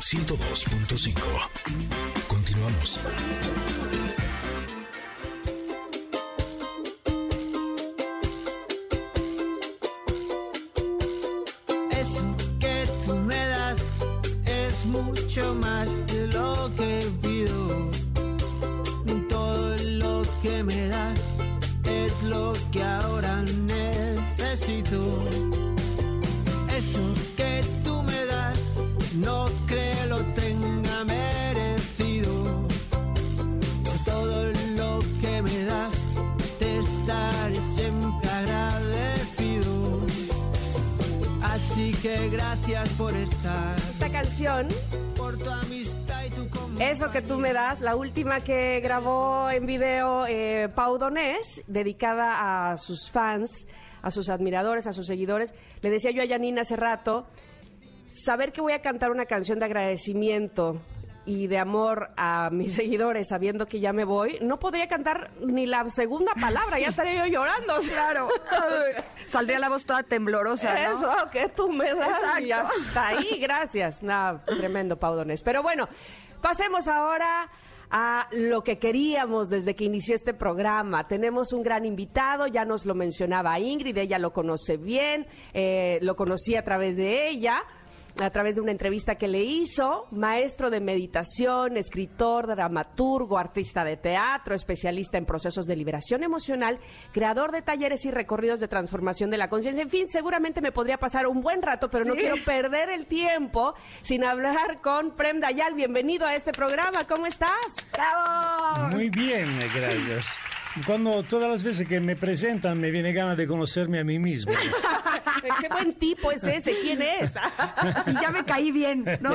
102.5. Continuamos. Que tú me das, la última que grabó en video eh, Pau Donés, dedicada a sus fans, a sus admiradores, a sus seguidores. Le decía yo a Janine hace rato, saber que voy a cantar una canción de agradecimiento y de amor a mis seguidores, sabiendo que ya me voy, no podría cantar ni la segunda palabra, ya estaría yo llorando. Claro. Saldría la voz toda temblorosa, ¿no? Eso que tú me das y hasta ahí, gracias. Nada, tremendo Paudones. Pero bueno, pasemos ahora a lo que queríamos desde que inició este programa. Tenemos un gran invitado, ya nos lo mencionaba Ingrid, ella lo conoce bien, eh, lo conocí a través de ella a través de una entrevista que le hizo, maestro de meditación, escritor, dramaturgo, artista de teatro, especialista en procesos de liberación emocional, creador de talleres y recorridos de transformación de la conciencia. En fin, seguramente me podría pasar un buen rato, pero no Sí. quiero perder el tiempo sin hablar con Prem Dayal. Bienvenido a este programa, ¿cómo estás? ¡Bravo! Muy bien, gracias. Cuando todas las veces que me presentan me viene ganas de conocerme a mí mismo. Qué buen tipo es ese, ¿quién es? Ya me caí bien, ¿no?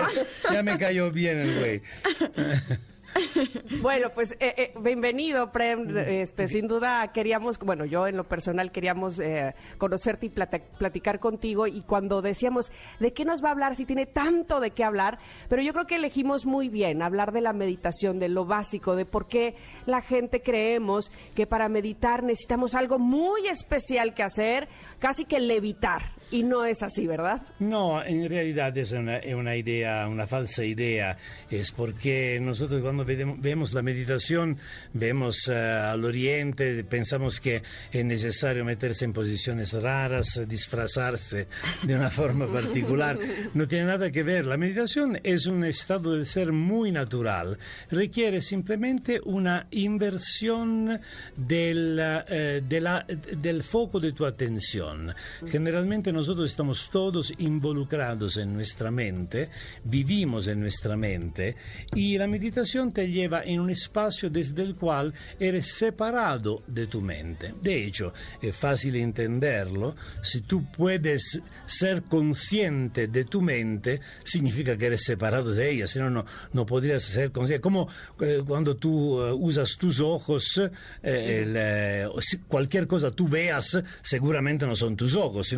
Ya me cayó bien el güey. Bueno, pues eh, eh, bienvenido, Prem. Este, sin duda queríamos, bueno, yo en lo personal queríamos eh, conocerte y plata- platicar contigo. Y cuando decíamos de qué nos va a hablar, si tiene tanto de qué hablar, pero yo creo que elegimos muy bien hablar de la meditación, de lo básico, de por qué la gente creemos que para meditar necesitamos algo muy especial que hacer, casi que levitar. Y no es así, ¿verdad? No, en realidad es una, una idea, una falsa idea. Es porque nosotros cuando vemos la meditación, vemos eh, al oriente, pensamos que es necesario meterse en posiciones raras, disfrazarse de una forma particular. No tiene nada que ver. La meditación es un estado del ser muy natural. Requiere simplemente una inversión del, de la- del foco de tu atención. Generalmente nosotros estamos todos involucrados en nuestra mente, vivimos en nuestra mente y la meditación te lleva en un espacio desde el cual eres separado de tu mente. De hecho, es fácil entenderlo. Si tú puedes ser consciente de tu mente, significa que eres separado de ella, si no, no, podrías ser consciente. Como eh, cuando tú eh, usas tus ojos, eh, cualquier cosa tú veas, seguramente no son tus ojos, si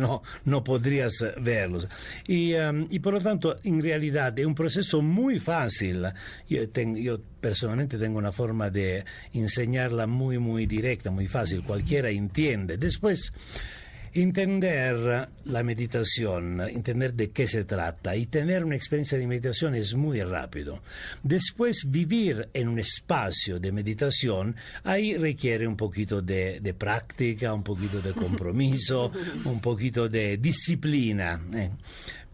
no, podrías eh, verlos. Y, em, y por lo tanto, en realidad es un proceso muy fácil. Yo personalmente tengo una forma de enseñarla muy, muy directa, muy fácil, cualquiera entiende. Después, Entender la meditación, entender de qué se trata y tener una experiencia de meditación es muy rápido. Después vivir en un espacio de meditación, ahí requiere un poquito de, de práctica, un poquito de compromiso, un poquito de disciplina. eh.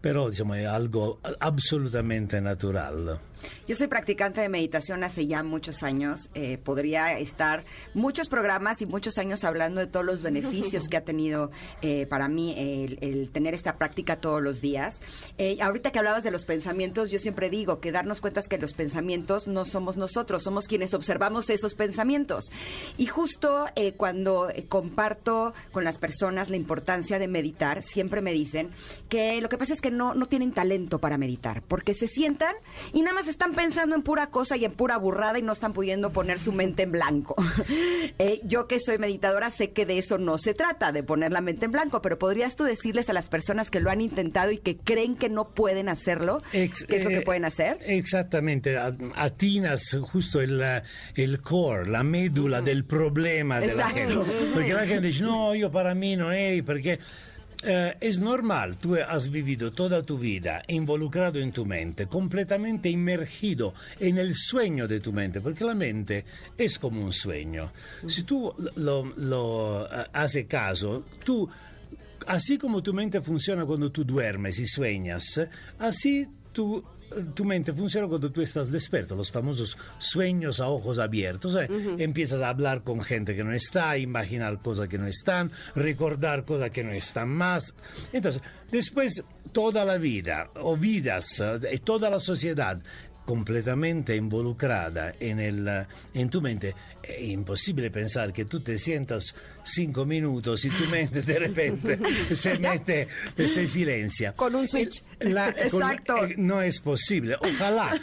Pero diciamo, algo absolutamente natural. Yo soy practicante de meditación hace ya muchos años. Eh, podría estar muchos programas y muchos años hablando de todos los beneficios que ha tenido eh, para mí el, el tener esta práctica todos los días. Eh, ahorita que hablabas de los pensamientos, yo siempre digo que darnos cuenta es que los pensamientos no somos nosotros, somos quienes observamos esos pensamientos. Y justo eh, cuando comparto con las personas la importancia de meditar, siempre me dicen que lo que pasa es que no, no tienen talento para meditar, porque se sientan y nada más están pensando en pura cosa y en pura burrada y no están pudiendo poner su mente en blanco. Eh, yo que soy meditadora sé que de eso no se trata, de poner la mente en blanco, pero podrías tú decirles a las personas que lo han intentado y que creen que no pueden hacerlo, Ex- qué es lo que eh, pueden hacer. Exactamente, atinas justo el, el core, la médula del problema de la gente. Perché la gente dice no, io para mí non è, perché eh, es normal, tú has vivido toda tu vida involucrado en tu mente, completamente inmergido en el sueño de tu mente, porque la mente es como un sueño. Si tú lo, lo eh, haces caso, tú, así como tu mente funciona cuando tú duermes y sueñas, así tú tu mente funciona cuando tú estás despierto, los famosos sueños a ojos abiertos. ¿eh? Empiezas a hablar con gente que no está, imaginar cosas que no están, recordar cosas que no están más. Entonces, después toda la vida, o vidas, eh, toda la sociedad completamente involucrada en, el, en tu mente, es imposible pensar que tú te sientas cinco minutos y tu mente de repente se mete, se silencia. Con un switch. La- con- Exacto. eh, no es posible. Ojalá.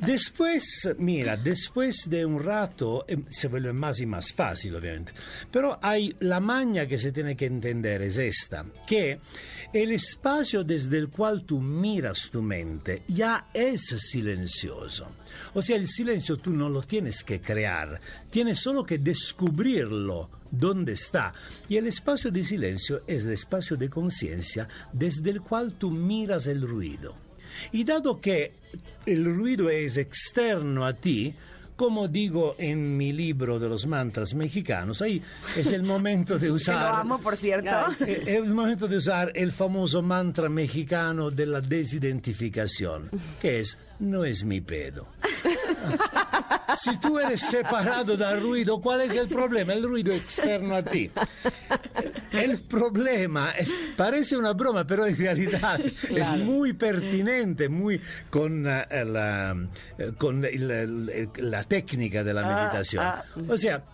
Después, mira, después de un rato eh, se vuelve más y más fácil, obviamente. Pero hay la maña que se tiene que entender es esta, que el espacio desde el cual tú miras tu mente ya es silencioso. O sea, el silencio tú no lo tienes que crear, tienes solo que descubrirlo dónde está. Y el espacio de silencio es el espacio de conciencia desde el cual tú miras el ruido. Y dado que el ruido es externo a ti, como digo en mi libro de los mantras mexicanos, ahí es el momento de Que lo usar... amo, por cierto. Es el momento de usar el famoso mantra mexicano de la desidentificación, que es no es mi pedo. Si tú eres separado del ruido, ¿cuál es el problema? El ruido externo a ti. El problema es, parece una broma, pero en realidad es muy pertinente, muy con, eh, la, eh, con el- el- la técnica de la meditación. O sea,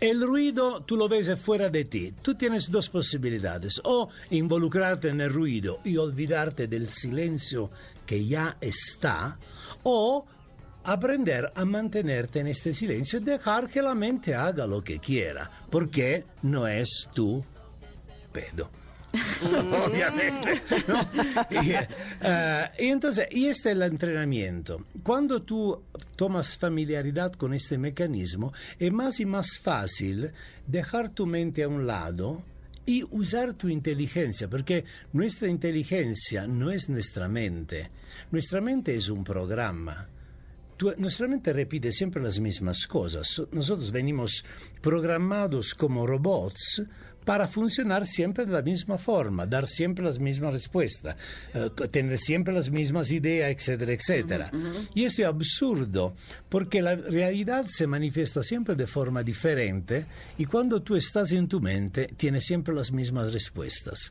el ruido tú lo ves fuera de ti. Tú tienes dos posibilidades. O involucrarte en el ruido y olvidarte del silencio que ya está. O aprender a mantenerte en este silencio y dejar que la mente haga lo que quiera. Porque no es tu pedo. Obviamente. ¿no? Y, eh, y entonces, y este es el entrenamiento. Cuando tú tomas familiaridad con este mecanismo, es más y más fácil dejar tu mente a un lado y usar tu inteligencia, porque nuestra inteligencia no es nuestra mente. Nuestra mente es un programa. Tu- nuestra mente repite siempre las mismas cosas. So- Nosotros venimos programados como robots para funcionar siempre de la misma forma, dar siempre las mismas respuestas, eh, tener siempre las mismas ideas, etcétera, etcétera. Y esto es absurdo, porque la realidad se manifiesta siempre de forma diferente y cuando tú estás en tu mente tienes siempre las mismas respuestas.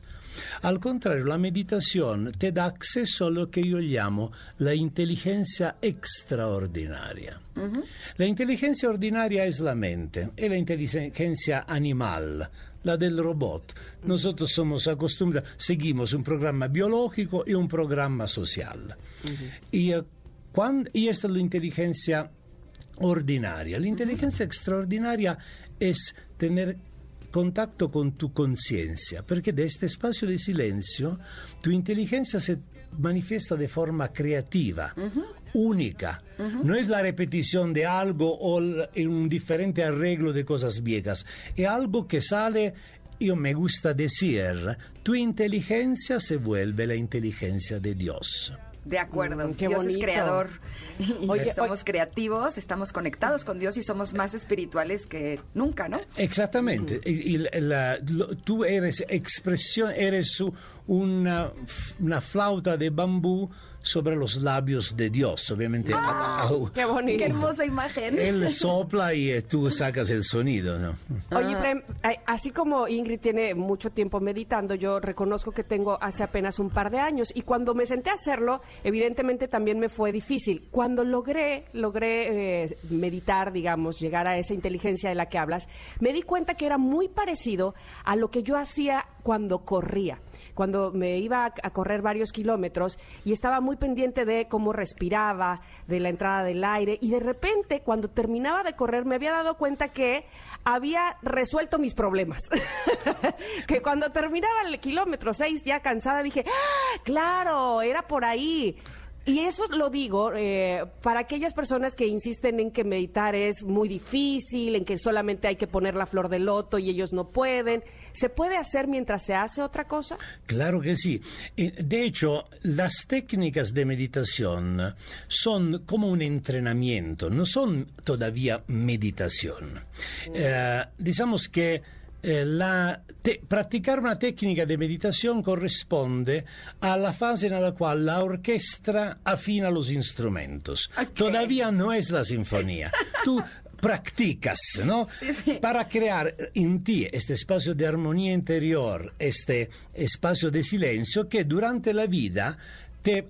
Al contrario, la meditación te da acceso a lo que yo llamo la inteligencia extraordinaria. La inteligencia ordinaria es la mente, es la inteligencia animal, la del robot. Nosotros somos acostumbrados, seguimos un programa biológico y un programa social. y, eh, cuan- y esta es la inteligencia ordinaria. La inteligencia extraordinaria es tener contacto con tu conciencia, porque de este espacio de silencio tu inteligencia se manifiesta de forma creativa, única. No es la repetición de algo o un diferente arreglo de cosas viejas, es algo que sale, yo me gusta decir, tu inteligencia se vuelve la inteligencia de Dios. De acuerdo. Mm, qué Dios es creador. Oye, somos creativos, estamos conectados con Dios y somos más espirituales que nunca, ¿no? Exactamente. Y- y la- lo- tú eres expresión, eres una, una flauta de bambú sobre los labios de Dios. Obviamente, Ah, au- Qué bonito. Qué hermosa imagen. él sopla y eh, tú sacas el sonido, ¿no? Oye, Prem, ay, así como Ingrid tiene mucho tiempo meditando, yo reconozco que tengo hace apenas un par de años y cuando me senté a hacerlo, evidentemente también me fue difícil. Cuando logré, logré eh, meditar, digamos, llegar a esa inteligencia de la que hablas, me di cuenta que era muy parecido a lo que yo hacía cuando corría cuando me iba a, correr varios kilómetros y estaba muy pendiente de cómo respiraba, de la entrada del aire y de repente cuando terminaba de correr me había dado cuenta que había resuelto mis problemas. que cuando terminaba el kilómetro 6 ya cansada dije, "Ah, claro, era por ahí. Y eso lo digo eh, para aquellas personas que insisten en que meditar es muy difícil, en que solamente hay que poner la flor de loto y ellos no pueden. ¿Se puede hacer mientras se hace otra cosa? Claro que sí. Eh, De hecho, las técnicas de meditación son como un entrenamiento, no son todavía meditación. Eh, digamos que eh, la te- practicar una técnica de meditación corresponde a la fase en la cual la orquesta afina los instrumentos. Todavía no es la sinfonía. Tú practicas, ¿no? Para crear en ti este espacio de armonía interior, este espacio de silencio que durante la vida te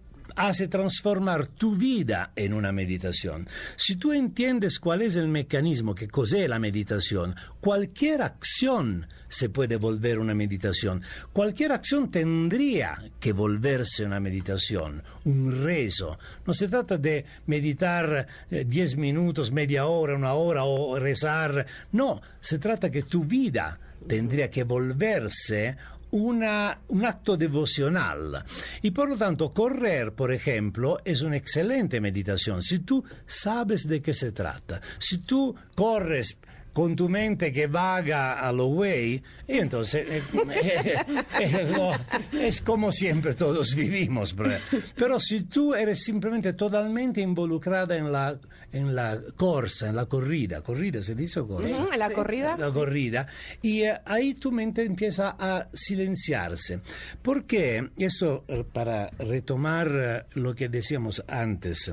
hace transformar tu vida en una meditación. Si tú entiendes cuál es el mecanismo que cos'è la meditación, cualquier acción se puede volver una meditación. Cualquier acción tendría que volverse una meditación, un rezo. No se trata de meditar eh, 10 minutos, media hora, una hora o rezar. No, se trata que tu vida tendría que volverse una- un acto devocional. Y por lo tanto, correr, por ejemplo, es una excelente meditación. Si tú sabes de qué se trata, si tú corres con tu mente que vaga a lo way, y entonces eh, eh, eh, lo- es como siempre todos vivimos. Pero, pero si tú eres simplemente totalmente involucrada en la, en la corsa, en la corrida, corrida se dice corsa? ¿En la corrida? la corrida y eh, ahí tu mente empieza a silenciarse. Porque esto para retomar lo que decíamos antes,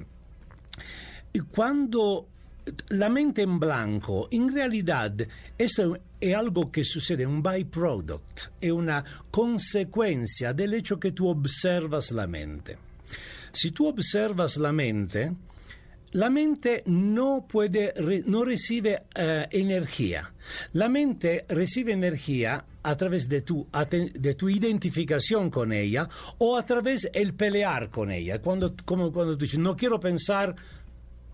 cuando la mente en blanco, en realidad esto es algo que sucede, un byproduct, es una consecuencia del hecho que tú observas la mente. Si tú observas la mente, la mente no puede, no recibe eh, energía. La mente recibe energía a través de tu, de tu identificación con ella o a través del pelear con ella. Cuando, como cuando dices, no quiero pensar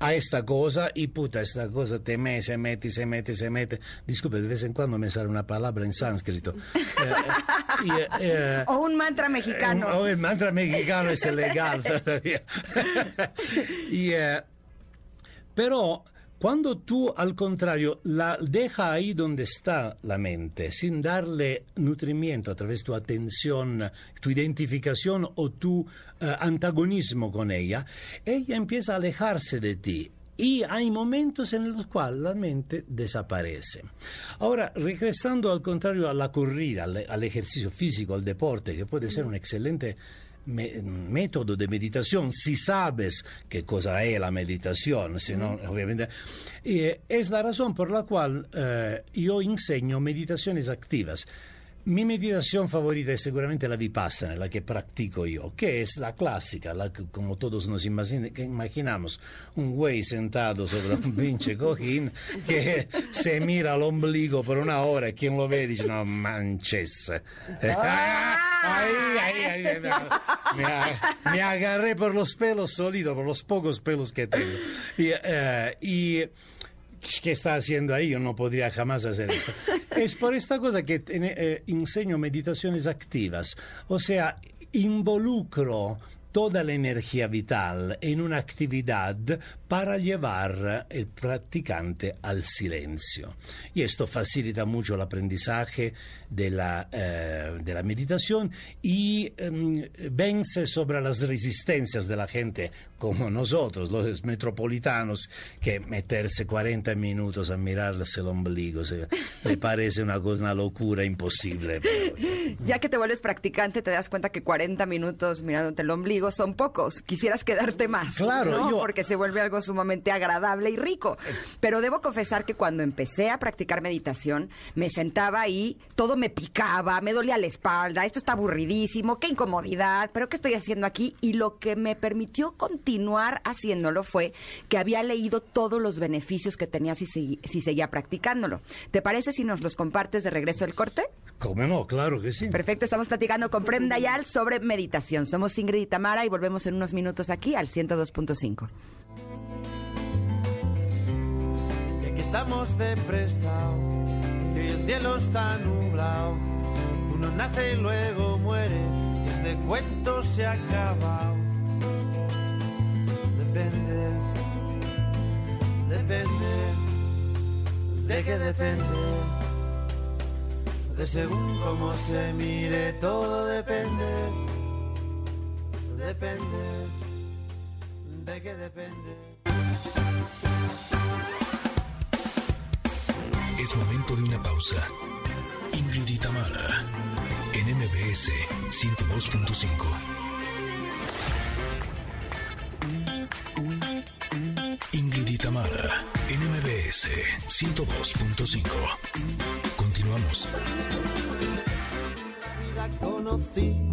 a esta cosa y puta, esta cosa te me, se mete, se mete, se mete. Disculpe, de vez en cuando me sale una palabra en sánscrito. Eh, eh, eh, O un mantra mexicano. o el mantra mexicano es legal todavía. y, eh, pero cuando tú, al contrario, la deja ahí donde está la mente, sin darle nutrimiento a través de tu atención, tu identificación o tu eh, antagonismo con ella, ella empieza a alejarse de ti. Y hay momentos en los cuales la mente desaparece. Ahora, regresando al contrario a la corrida, al, al ejercicio físico, al deporte, que puede ser un excelente me- método de meditación, si sabes qué cosa es la meditación, si no, obviamente, eh, es la razón por la cual eh, yo enseño meditaciones activas. Meditación favorita es seguramente la vipassana, la que practico yo, que es la clásica, la que como todos nos imagin- que imaginamos, un güey sentado sobre un pinche cojín que se mira al ombligo por una hora y quien lo ve dice, no manches. Ahí, ahí, ahí, me, me me agarré por los pelos solitos, por los pocos pelos que tengo. Y, eh, y ¿Qué está haciendo ahí? Yo no podría jamás hacer esto. Es por esta cosa que eh, enseño meditaciones activas, o sea, involucro toda la energía vital en una actividad para llevar el practicante al silencio. Y esto facilita mucho el aprendizaje de la, eh, de la meditación y em, vence sobre las resistencias de la gente como nosotros, los metropolitanos, que meterse 40 minutos a mirarse el ombligo se, le parece una cosa, una locura imposible. pero- Ya que te vuelves practicante, te das cuenta que 40 minutos mirándote el ombligo son pocos. Quisieras quedarte más. Claro, ¿no? yo- Porque se vuelve algo sumamente agradable y rico. Pero debo confesar que cuando empecé a practicar meditación, me sentaba ahí, todo me picaba, me dolía la espalda, esto está aburridísimo, qué incomodidad, pero ¿qué estoy haciendo aquí? Y lo que me permitió continuar haciéndolo fue que había leído todos los beneficios que tenía si, segui- si seguía practicándolo. ¿Te parece si nos los compartes de regreso del corte? ¿Cómo no? Claro que sí. Perfecto, estamos platicando con Prem Dayal sobre meditación. Somos Ingrid y Y volvemos en unos minutos aquí al 102.5. que aquí estamos de prestado, que hoy el cielo está nublado. Uno nace y luego muere, y este cuento se ha acabado. depende, depende, de que depende, de según cómo se mire, todo depende, depende, de que depende. Es momento de una pausa. Ingrid y Tamara, en MBS 102.5. Ingrid y Tamara, en MBS 102.5. Continuamos. vida conocí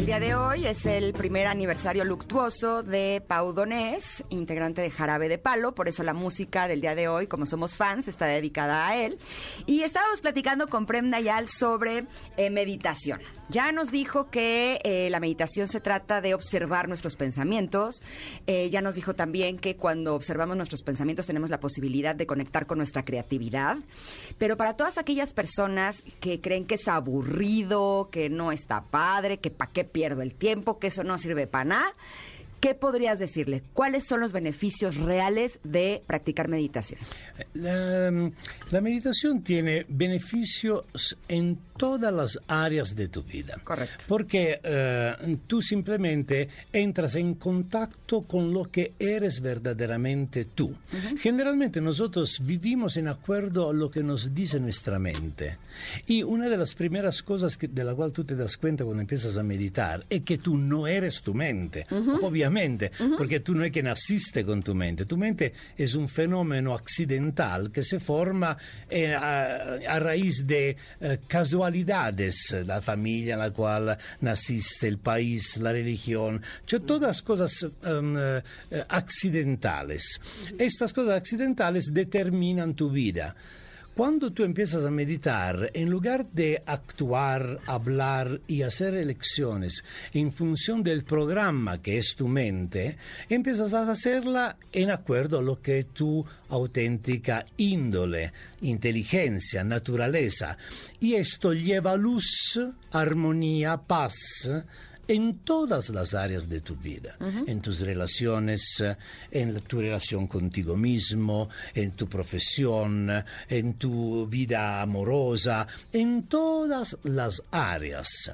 El día de hoy es el primer aniversario luctuoso de Pau Donés, integrante de Jarabe de Palo, por eso la música del día de hoy, como somos fans, está dedicada a él. Y estábamos platicando con Prem Nayal sobre eh, meditación. Ya nos dijo que eh, la meditación se trata de observar nuestros pensamientos. Eh, ya nos dijo también que cuando observamos nuestros pensamientos tenemos la posibilidad de conectar con nuestra creatividad. Pero para todas aquellas personas que creen que es aburrido, que no está padre, que para qué pierdo el tiempo, que eso no sirve para nada, ¿qué podrías decirle? ¿Cuáles son los beneficios reales de practicar meditación? La, la meditación tiene beneficios en todas las áreas de tu vida. Correcto. Porque eh, tú simplemente entras en contacto con lo que eres verdaderamente tú. Generalmente nosotros vivimos en acuerdo a lo que nos dice nuestra mente. Y una de las primeras cosas que- de la cual tú te das cuenta cuando empiezas a meditar es que tú no eres tu mente, obviamente, porque tú no es que naciste con tu mente. Tu mente es un fenómeno accidental que se forma eh, a, a raíz de eh, casualidades, la familia en la cual naciste, el país, la religión, cioè todas cosas em, eh, accidentales. Estas cosas accidentales determinan tu vida. Cuando tú empiezas a meditar, en lugar de actuar, hablar y hacer elecciones en función del programa que es tu mente, empiezas a hacerla en acuerdo a lo que tu auténtica índole, inteligencia, naturaleza. Y esto lleva luz, armonía, paz en todas las áreas de tu vida, en tus relaciones, eh, en tu relación contigo mismo, en tu profesión, en tu vida amorosa, en todas las áreas.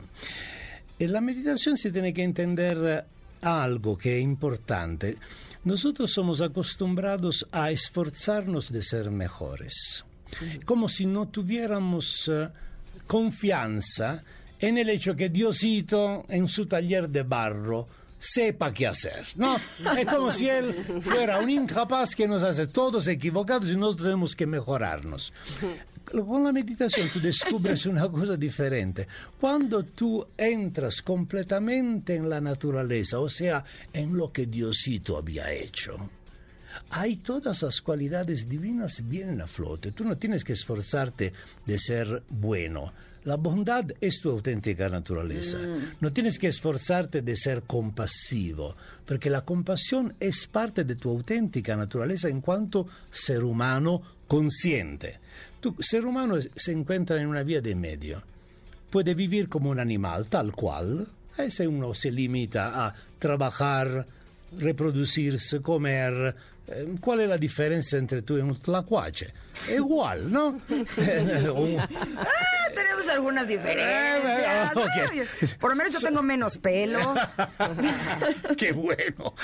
En la meditación se tiene que entender eh, algo que es importante. Nosotros somos acostumbrados a esforzarnos de ser mejores, como si no tuviéramos eh, confianza en el hecho que Diosito en su taller de barro sepa qué hacer, ¿no? Es como si él fuera un incapaz que nos hace todos equivocados y nosotros tenemos que mejorarnos. Con la meditación tú descubres una cosa diferente. Cuando tú entras completamente en la naturaleza, o sea, en lo que Diosito había hecho, hay todas las cualidades divinas vienen a flote. Tú no tienes que esforzarte de ser bueno. La bondad es tu auténtica naturaleza. No tienes que esforzarte de ser compasivo, porque la compasión es parte de tu auténtica naturaleza en cuanto ser humano consciente. Tu ser humano se encuentra en una vía de medio. Puede vivir como un animal, tal cual. eh, se uno se limita a trabajar, reproducirse, comer. Eh, ¿Cuál es la diferencia entre tú y un tlacuache? Igual, ¿no? Un- Ah, tenemos algunas diferencias. Eh, ok. Ay, Por lo menos yo tengo menos pelo. ¡Qué bueno!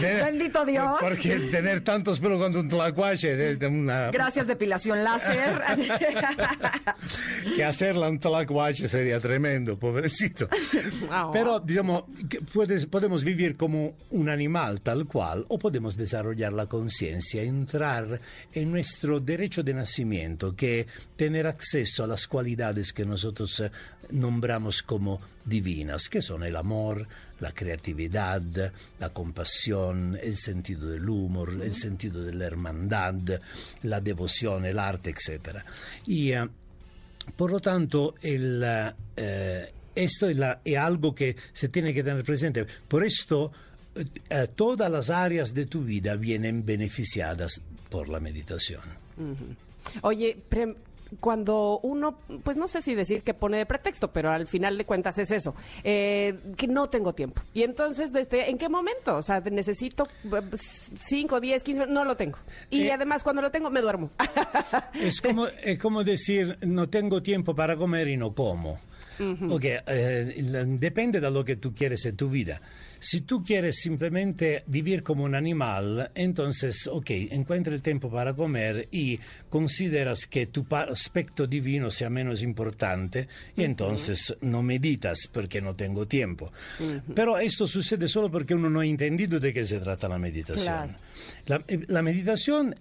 Bendito Dios. Porque tener tantos pelos cuando un tlacuache es de una... Gracias, depilación láser. que hacerla un tlacuache sería tremendo, pobrecito. Pero, digamos, puedes- podemos vivir como un animal tal cual o podemos desarrollar la conciencia, entrar en nuestro derecho de nacimiento, que es tener acceso a las cualidades que nosotros eh, nombramos como divinas, que son el amor, la creatividad, la compasión, el sentido del humor, el sentido de la hermandad, la devoción, el arte, etc. Y eh, Por lo tanto, el, eh, esto es, la- es algo que se tiene que tener presente. Por esto, eh, eh, todas las áreas de tu vida vienen beneficiadas por la meditación. Oye, pre- cuando uno, pues no sé si decir que pone de pretexto, pero al final de cuentas es eso, eh, que no tengo tiempo. Y entonces, desde, ¿en qué momento? O sea, necesito 5, 10, 15, no lo tengo. Y Eh, además, cuando lo tengo, me duermo. Es como, es como decir, no tengo tiempo para comer y no como. Ok, eh, depende de lo que tú quieres en tu vida. Si tú quieres simplemente vivir como un animal, entonces, ok, encuentra el tiempo para comer y consideras que tu aspecto divino sea menos importante y entonces no meditas porque no tengo tiempo. Pero esto sucede solo porque uno no ha entendido de qué se trata la meditación. Claro. La, eh, la meditación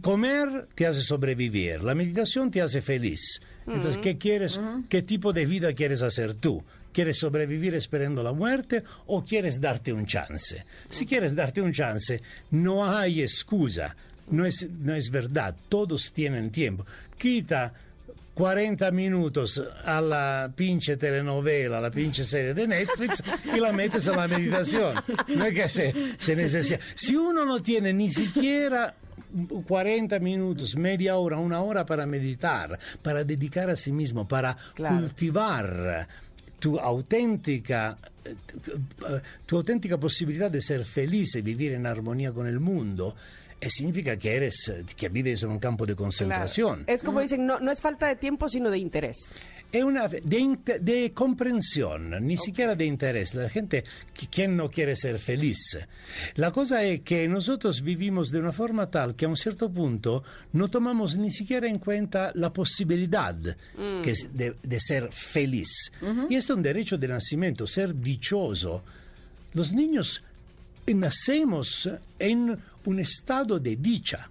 Comer te hace sobrevivir, la meditación te hace feliz. Entonces, ¿qué quieres? ¿Qué tipo de vida quieres hacer tú? ¿Quieres sobrevivir esperando la muerte o quieres darte un chance? Si quieres darte un chance, no hay excusa. No es, no es verdad, todos tienen tiempo. Quita 40 minutos a la pinche telenovela, a la pinche serie de Netflix y la metes a la meditación. No es que se, se necesita. Si uno no tiene ni siquiera 40 minutos, media hora, una hora para meditar, para dedicar a sí mismo, para Claro. cultivar tu auténtica tu auténtica posibilidad de ser feliz y vivir en armonía con el mundo, eh, significa que eres que vives en un campo de concentración. Es como dicen, no, no es falta de tiempo, sino de interés. Es una de, de comprensión, ni siquiera de interés. La gente, qui- ¿quién no quiere ser feliz? La cosa es que nosotros vivimos de una forma tal que a un cierto punto no tomamos ni siquiera en cuenta la posibilidad que es de, de ser feliz. Y esto es un derecho de nacimiento, ser dichoso. Los niños nacemos en un estado de dicha.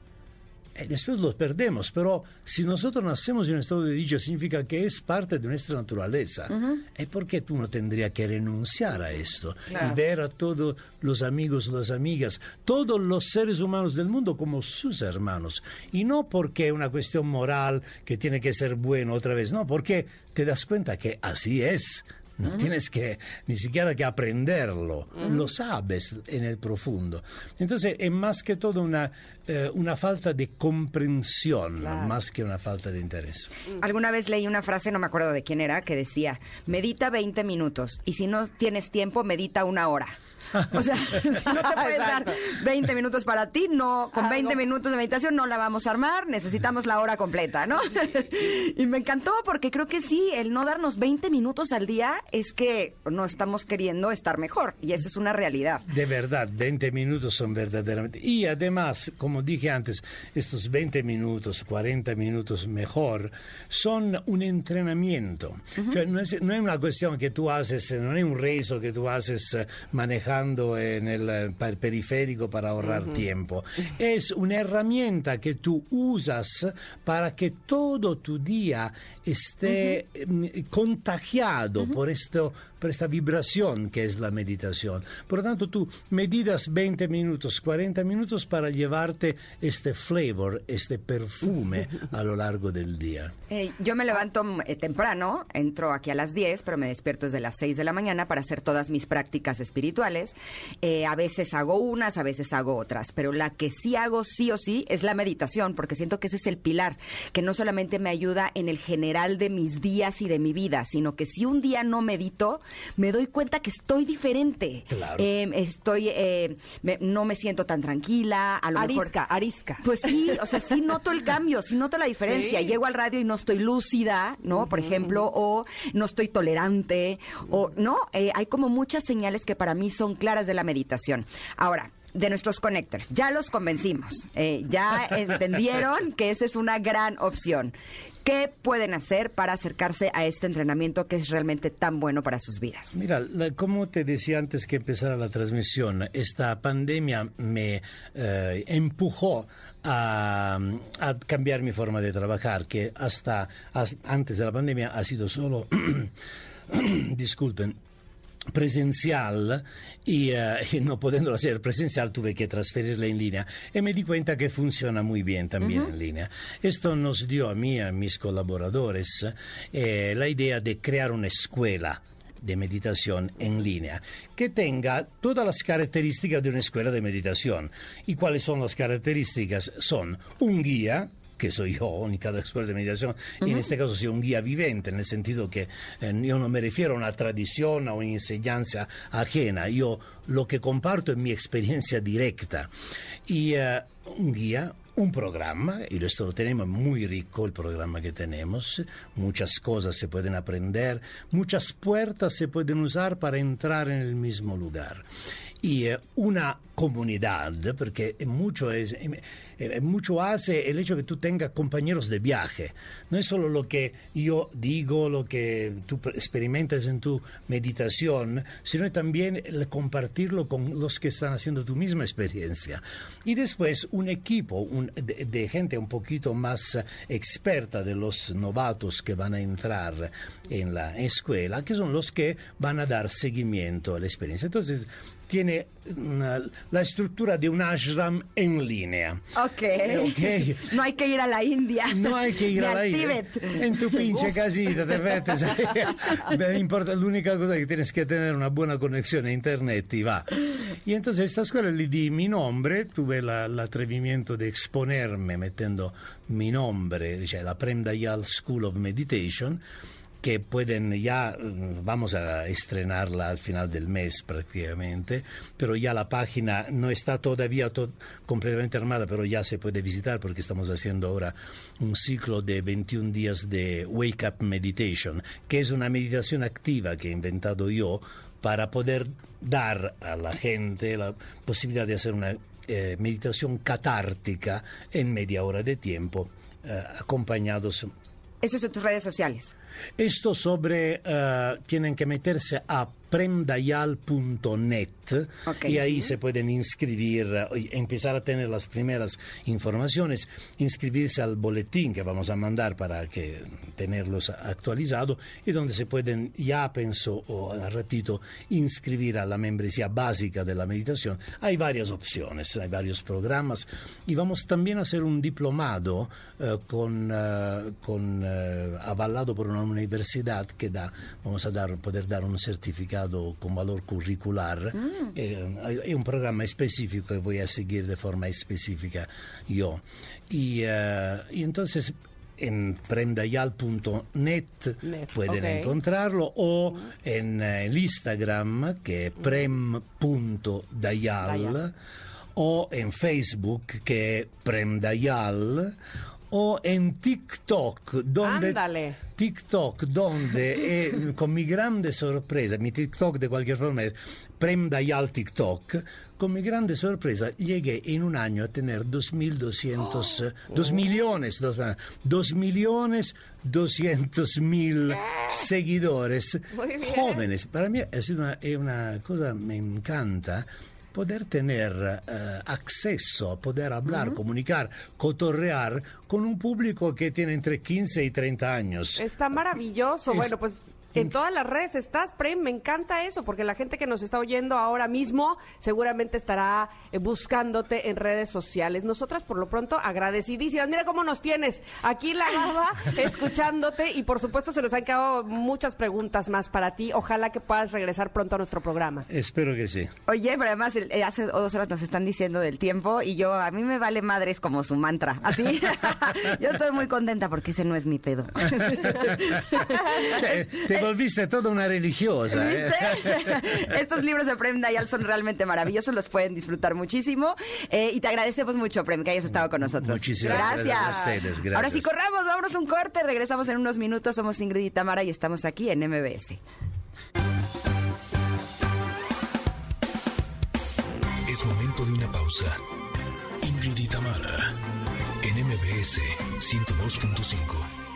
Y después los perdemos, pero si nosotros nacemos en un estado de dicha significa que es parte de nuestra naturaleza. ¿Y por qué tú no tendrías que renunciar a esto Claro. y ver a todos los amigos, las amigas, todos los seres humanos del mundo como sus hermanos? Y no porque es una cuestión moral que tiene que ser bueno otra vez, no, porque te das cuenta que así es. No tienes que ni siquiera que aprenderlo, lo sabes en el profundo. Entonces es más que todo una, eh, una falta de comprensión, Claro. más que una falta de interés. Alguna vez leí una frase, no me acuerdo de quién era, que decía, medita 20 minutos y si no tienes tiempo, medita una hora. O sea, si no te puedes dar Exacto. 20 minutos para ti, no, con Ah, 20 no. minutos de meditación no la vamos a armar, necesitamos la hora completa, ¿no? y me encantó porque creo que sí, el no darnos 20 minutos al día es que no estamos queriendo estar mejor y esa es una realidad. De verdad, 20 minutos son verdaderamente. Y además, como dije antes, estos 20 minutos, 40 minutos mejor, son un entrenamiento. Cioè, no, es, no es una cuestión que tú haces, no es un rezo que tú haces eh, en el eh, periférico para ahorrar tiempo. Es una herramienta que tú usas para que todo tu día esté mm, contagiado por, esto, por esta vibración que es la meditación. Por lo tanto, tú meditas 20 minutos, 40 minutos para llevarte este flavor, este perfume a lo largo del día. Eh, yo me levanto mm, eh, temprano, entro aquí a las 10, pero me despierto desde las 6 de la mañana para hacer todas mis prácticas espirituales. Eh, a veces hago unas, a veces hago otras, pero la que sí hago sí o sí es la meditación, porque siento que ese es el pilar, que no solamente me ayuda en el general de mis días y de mi vida, sino que si un día no medito, me doy cuenta que estoy diferente. Claro. Eh, estoy, eh, me- no me siento tan tranquila, a lo mejor... Arisca, arisca. Pues sí, o sea, sí noto el cambio, sí noto la diferencia. Sí. Llego al radio y no estoy lúcida, ¿no? Por ejemplo, o no estoy tolerante, o no, Eh, hay como muchas señales que para mí son claras de la meditación. Ahora, de nuestros connectors, ya los convencimos, eh, ya entendieron que esa es una gran opción. ¿Qué pueden hacer para acercarse a este entrenamiento que es realmente tan bueno para sus vidas? Mira, la- como te decía antes que empezara la transmisión, esta pandemia me eh, empujó a, cambiar mi forma de trabajar, que hasta as- antes de la pandemia ha sido solo, disculpen, presencial y, uh, y, no pudiéndolo hacer presencial tuve que transferirla en línea y me di cuenta que funciona muy bien también uh -huh. en línea. Esto nos dio a mí a mis colaboradores eh, la idea de crear una escuela de meditación en línea que tenga todas las características de una escuela de meditación. ¿Y cuáles son las características? Son un guía, que soy yo en cada escuela de meditación, uh -huh. en este caso soy un guía vivente, en el sentido que eh, yo no me refiero a una tradición o una enseñanza ajena, yo lo que comparto es mi experiencia directa. Y uh, un guía, un programa, y esto lo tenemos muy rico, el programa que tenemos, muchas cosas se pueden aprender, muchas puertas se pueden usar para entrar en el mismo lugar. Y eh, una comunidad, porque mucho, es, mucho hace el hecho que tú tengas compañeros de viaje. No es solo lo que yo digo, lo que tú experimentas en tu meditación, sino también compartirlo con los que están haciendo tu misma experiencia. Y después un equipo de, gente un poquito más experta de los novatos que van a entrar en la escuela, que son los que van a dar seguimiento a la experiencia. Entonces, tiene una, la estructura de un ashram en línea. Okay. ok. No hay que ir a la India. No hay que ir a la India. En tu pinche casita te metes. importa, l'unica cosa que tienes que tener una buena conexión a internet y va. Y entonces esta escuela le di mi nombre, tuve la, el atrevimiento de exponerme metiendo mi nombre, cioè la Prem Dayal School of Meditation que pueden ya, vamos a estrenarla al final del mes prácticamente, pero ya la página no está todavía to completamente armada, pero ya se puede visitar porque estamos haciendo ahora un ciclo de 21 días de Wake Up Meditation, que es una meditación activa que he inventado yo para poder dar a la gente la posibilidad de hacer una eh, meditación catártica en media hora de tiempo, eh, acompañados. Eso es en tus redes sociales. Esto sobre, uh, tienen que meterse a premdayal.net okay. y ahí se pueden inscribir, uh, empezar a tener las primeras informaciones, inscribirse al boletín que vamos a mandar para que tenerlos actualizados y donde se pueden ya, pienso, o al ratito, inscribir a la membresía básica de la meditación. Hay varias opciones, hay varios programas y vamos también a hacer un diplomado uh, con, con avalado por una universidad que da, vamos a dar, poder dar un certificado con valor curricular. Mm. Eh, hay un programa específico que voy a seguir de forma específica yo. Y, uh, y entonces en premdayal.net pueden okay. encontrarlo o en el Instagram que es prem.dayal o en Facebook que es premdayal o en TikTok donde Ándale. TikTok donde eh, con mi grande sorpresa mi TikTok de cualquier forma es Prem Dayal TikTok con mi grande sorpresa llegué en un año a tener 2.200 oh. 2 millones 2, 2 millones 200 mil seguidores jóvenes para mí es una, es una cosa me encanta poder tener uh, acceso, poder hablar, uh -huh. comunicar, cotorrear con un público que tiene entre 15 y 30 años. Está maravilloso. Es, bueno, pues en todas las redes estás, Prem, me encanta eso, porque la gente que nos está oyendo ahora mismo seguramente estará eh, buscándote en redes sociales. Nosotras, por lo pronto, agradecidísimas. Mira cómo nos tienes aquí la baba, escuchándote, y por supuesto se nos han quedado muchas preguntas más para ti. Ojalá que puedas regresar pronto a nuestro programa. Espero que sí. Oye, pero además eh, hace dos horas nos están diciendo del tiempo, y yo, a mí me vale madres como su mantra, ¿así? yo estoy muy contenta porque ese no es mi pedo. Te volviste toda una religiosa. ¿eh? Estos libros de Prem Dayal son realmente maravillosos, los pueden disfrutar muchísimo. Eh, y te agradecemos mucho, Prem, que hayas estado con nosotros. Muchísimas gracias. gracias a ustedes. Gracias. Ahora sí, corramos, vámonos un corte, regresamos en unos minutos. Somos Ingrid y Tamara y estamos aquí en MBS. Es momento de una pausa. Ingrid y Tamara en MBS 102.5.